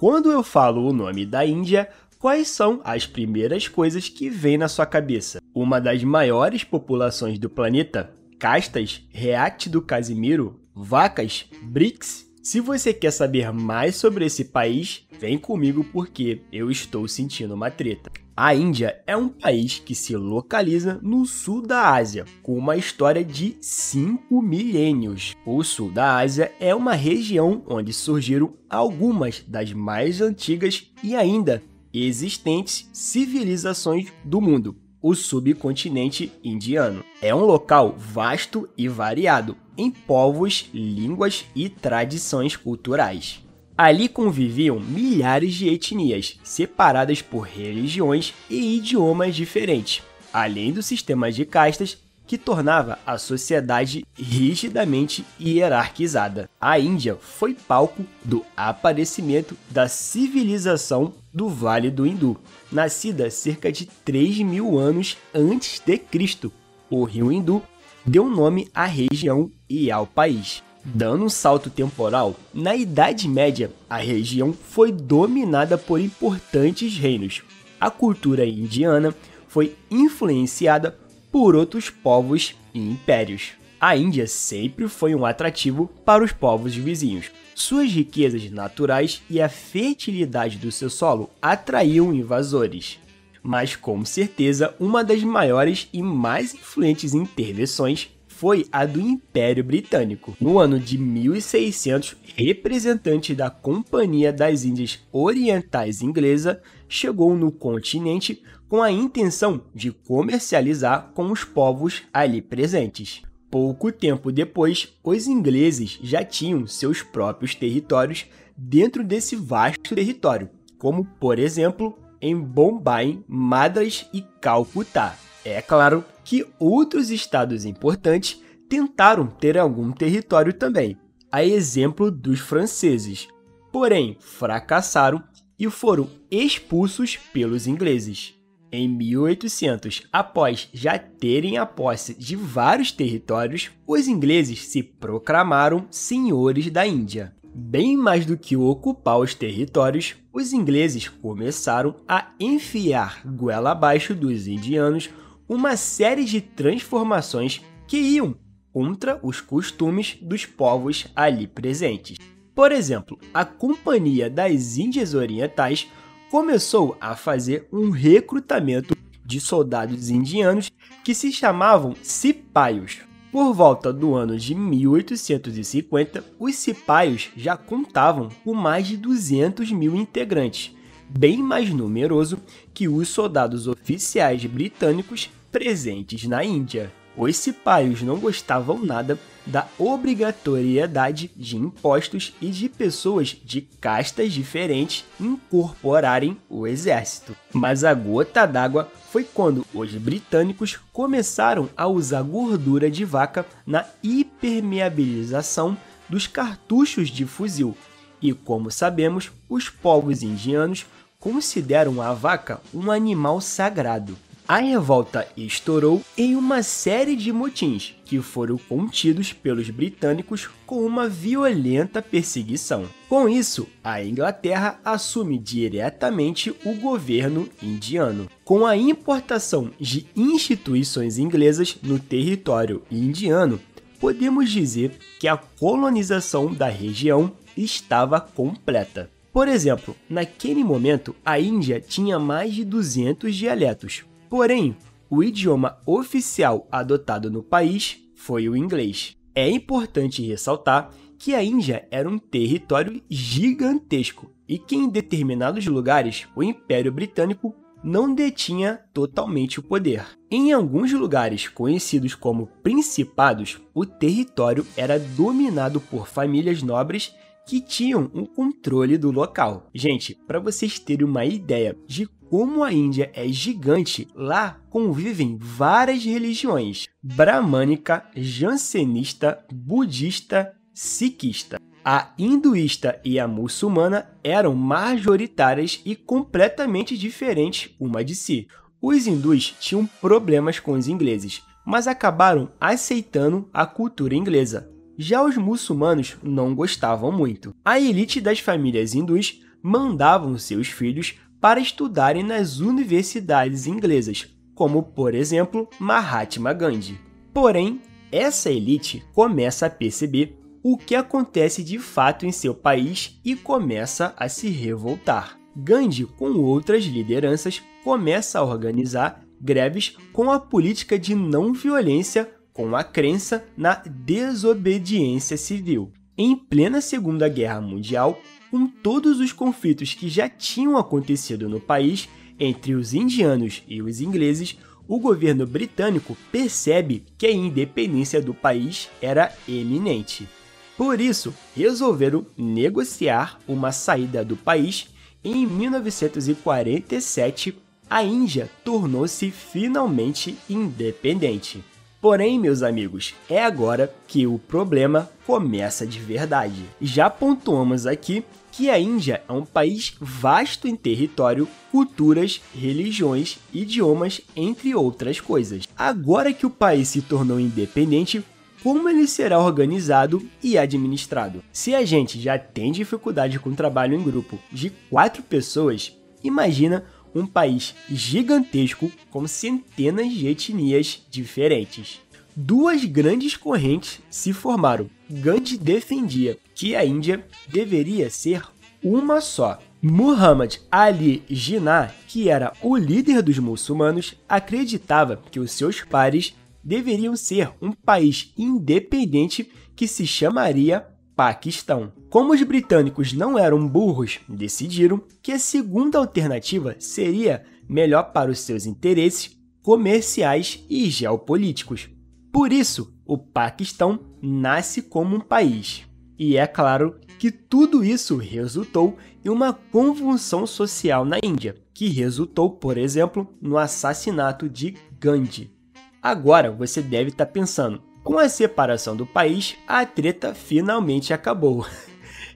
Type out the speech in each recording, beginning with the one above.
Quando eu falo o nome da Índia, quais são as primeiras coisas que vêm na sua cabeça? Uma das maiores populações do planeta? Castas? React do Casimiro? Vacas? BRICS? Se você quer saber mais sobre esse país, vem comigo porque eu estou sentindo uma treta. A Índia é um país que se localiza no sul da Ásia, com uma história de 5 milênios. O sul da Ásia é uma região onde surgiram algumas das mais antigas e ainda existentes civilizações do mundo, o subcontinente indiano. É um local vasto e variado em povos, línguas e tradições culturais. Ali conviviam milhares de etnias, separadas por religiões e idiomas diferentes, além do sistema de castas que tornava a sociedade rigidamente hierarquizada. A Índia foi palco do aparecimento da civilização do Vale do Hindu, nascida cerca de 3 mil anos antes de Cristo. O rio Hindu deu nome à região e ao país. Dando um salto temporal, na Idade Média, a região foi dominada por importantes reinos. A cultura indiana foi influenciada por outros povos e impérios. A Índia sempre foi um atrativo para os povos vizinhos. Suas riquezas naturais e a fertilidade do seu solo atraíam invasores. Mas com certeza, uma das maiores e mais influentes intervenções foi a do Império Britânico. No ano de 1600, representante da Companhia das Índias Orientais Inglesa chegou no continente com a intenção de comercializar com os povos ali presentes. Pouco tempo depois, os ingleses já tinham seus próprios territórios dentro desse vasto território, como por exemplo em Bombay, Madras e Calcutá. É claro que outros estados importantes tentaram ter algum território também, a exemplo dos franceses, porém fracassaram e foram expulsos pelos ingleses. Em 1800, após já terem a posse de vários territórios, os ingleses se proclamaram senhores da Índia. Bem mais do que ocupar os territórios, os ingleses começaram a enfiar goela abaixo dos indianos uma série de transformações que iam contra os costumes dos povos ali presentes. Por exemplo, a Companhia das Índias Orientais começou a fazer um recrutamento de soldados indianos que se chamavam cipaios. Por volta do ano de 1850, os cipaios já contavam com mais de 200 mil integrantes, bem mais numeroso que os soldados oficiais britânicos presentes na Índia. Os cipaios não gostavam nada da obrigatoriedade de impostos e de pessoas de castas diferentes incorporarem o exército. Mas a gota d'água foi quando os britânicos começaram a usar gordura de vaca na impermeabilização dos cartuchos de fuzil. E como sabemos, os povos indianos consideram a vaca um animal sagrado. A revolta estourou em uma série de motins que foram contidos pelos britânicos com uma violenta perseguição. Com isso, a Inglaterra assume diretamente o governo indiano. Com a importação de instituições inglesas no território indiano, podemos dizer que a colonização da região estava completa. Por exemplo, naquele momento, a Índia tinha mais de 200 dialetos, Porém, o idioma oficial adotado no país foi o inglês. É importante ressaltar que a Índia era um território gigantesco e que em determinados lugares o Império Britânico não detinha totalmente o poder. Em alguns lugares conhecidos como principados, o território era dominado por famílias nobres que tinham um controle do local. Gente, para vocês terem uma ideia de como a Índia é gigante, lá convivem várias religiões: bramânica, jansenista, budista, sikhista. A hinduísta e a muçulmana eram majoritárias e completamente diferentes uma de si. Os hindus tinham problemas com os ingleses, mas acabaram aceitando a cultura inglesa. Já os muçulmanos não gostavam muito. A elite das famílias hindus mandavam seus filhos para estudarem nas universidades inglesas, como por exemplo Mahatma Gandhi. Porém, essa elite começa a perceber o que acontece de fato em seu país e começa a se revoltar. Gandhi, com outras lideranças, começa a organizar greves com a política de não violência, com a crença na desobediência civil. Em plena Segunda Guerra Mundial, com todos os conflitos que já tinham acontecido no país entre os indianos e os ingleses, o governo britânico percebe que a independência do país era eminente. Por isso, resolveram negociar uma saída do país. Em 1947, a Índia tornou-se finalmente independente. Porém, meus amigos, é agora que o problema começa de verdade. Já pontuamos aqui que a Índia é um país vasto em território, culturas, religiões, idiomas, entre outras coisas. Agora que o país se tornou independente, como ele será organizado e administrado? Se a gente já tem dificuldade com trabalho em grupo de quatro pessoas, imagina um país gigantesco com centenas de etnias diferentes. Duas grandes correntes se formaram. Gandhi defendia que a Índia deveria ser uma só. Muhammad Ali Jinnah, que era o líder dos muçulmanos, acreditava que os seus pares deveriam ser um país independente que se chamaria Paquistão. Como os britânicos não eram burros, decidiram que a segunda alternativa seria melhor para os seus interesses comerciais e geopolíticos. Por isso, o Paquistão nasce como um país. E é claro que tudo isso resultou em uma convulsão social na Índia, que resultou, por exemplo, no assassinato de Gandhi. Agora você deve estar pensando, com a separação do país, a treta finalmente acabou.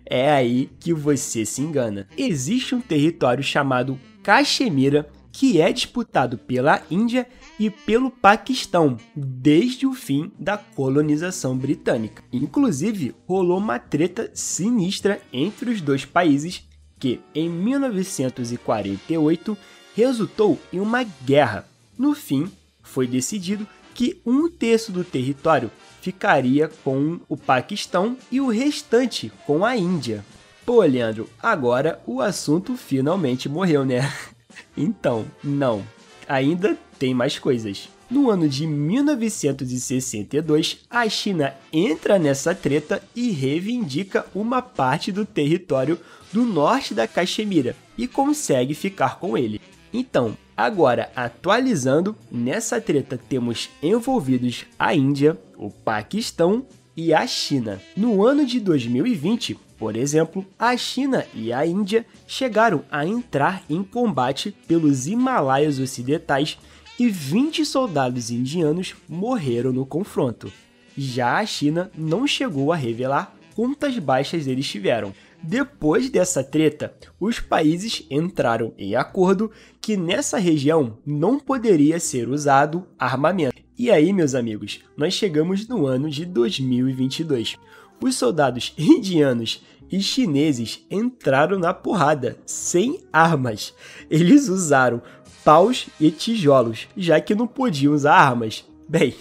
É aí que você se engana. Existe um território chamado Caxemira que é disputado pela Índia e pelo Paquistão desde o fim da colonização britânica. Inclusive, rolou uma treta sinistra entre os dois países que, em 1948, resultou em uma guerra. No fim, foi decidido que um terço do território ficaria com o Paquistão e o restante com a Índia. Pô, Leandro, agora o assunto finalmente morreu, né? então, não. Ainda tem mais coisas. No ano de 1962, a China entra nessa treta e reivindica uma parte do território do norte da Caxemira e consegue ficar com ele. Então, agora atualizando, nessa treta temos envolvidos a Índia, o Paquistão e a China. No ano de 2020, por exemplo, a China e a Índia chegaram a entrar em combate pelos Himalaias Ocidentais e 20 soldados indianos morreram no confronto. Já a China não chegou a revelar quantas baixas eles tiveram, depois dessa treta, os países entraram em acordo que nessa região não poderia ser usado armamento. E aí, meus amigos, nós chegamos no ano de 2022. Os soldados indianos e chineses entraram na porrada, sem armas. Eles usaram paus e tijolos, já que não podiam usar armas. Bem,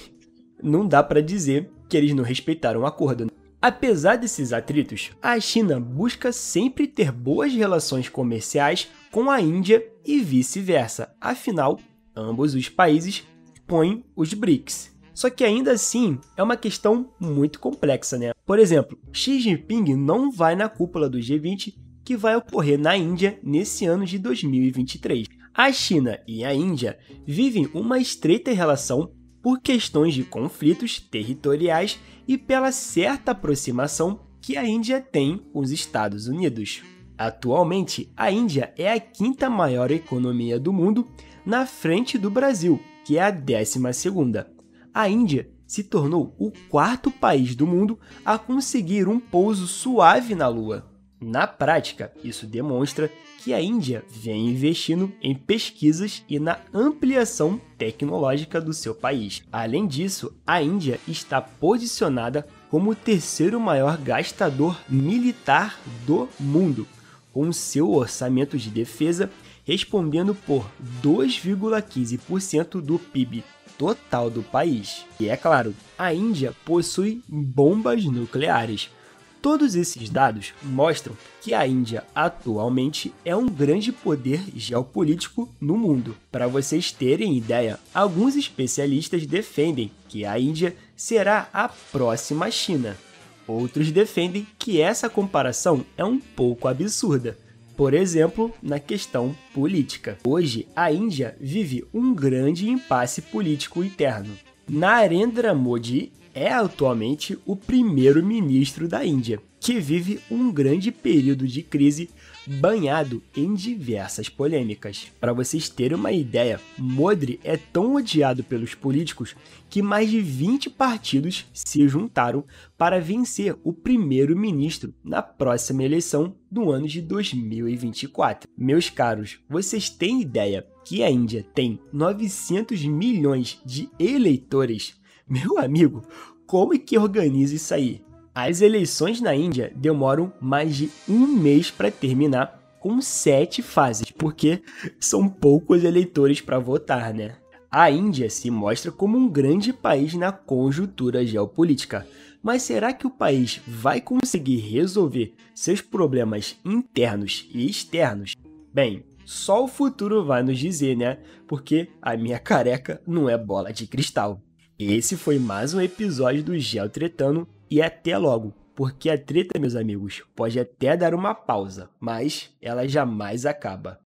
não dá para dizer que eles não respeitaram o acordo. Apesar desses atritos, a China busca sempre ter boas relações comerciais com a Índia e vice-versa, afinal, ambos os países põem os BRICS. Só que ainda assim é uma questão muito complexa, né? Por exemplo, Xi Jinping não vai na cúpula do G20 que vai ocorrer na Índia nesse ano de 2023. A China e a Índia vivem uma estreita relação por questões de conflitos territoriais e pela certa aproximação que a Índia tem com os Estados Unidos. Atualmente, a Índia é a quinta maior economia do mundo, na frente do Brasil, que é a décima segunda. A Índia se tornou o quarto país do mundo a conseguir um pouso suave na Lua. Na prática, isso demonstra que a Índia vem investindo em pesquisas e na ampliação tecnológica do seu país. Além disso, a Índia está posicionada como o terceiro maior gastador militar do mundo, com seu orçamento de defesa respondendo por 2,15% do PIB total do país. E é claro, a Índia possui bombas nucleares. Todos esses dados mostram que a Índia atualmente é um grande poder geopolítico no mundo. Para vocês terem ideia, alguns especialistas defendem que a Índia será a próxima China. Outros defendem que essa comparação é um pouco absurda, por exemplo, na questão política. Hoje, a Índia vive um grande impasse político interno. Narendra Modi é atualmente o primeiro-ministro da Índia, que vive um grande período de crise banhado em diversas polêmicas. Para vocês terem uma ideia, Modi é tão odiado pelos políticos que mais de 20 partidos se juntaram para vencer o primeiro-ministro na próxima eleição do ano de 2024. Meus caros, vocês têm ideia que a Índia tem 900 milhões de eleitores? Meu amigo, como é que organiza isso aí? As eleições na Índia demoram mais de um mês para terminar, com sete fases, porque são poucos eleitores para votar, né? A Índia se mostra como um grande país na conjuntura geopolítica, mas será que o país vai conseguir resolver seus problemas internos e externos? Bem, só o futuro vai nos dizer, né? Porque a minha careca não é bola de cristal. Esse foi mais um episódio do Geo Tretano e até logo, porque a treta, meus amigos, pode até dar uma pausa, mas ela jamais acaba.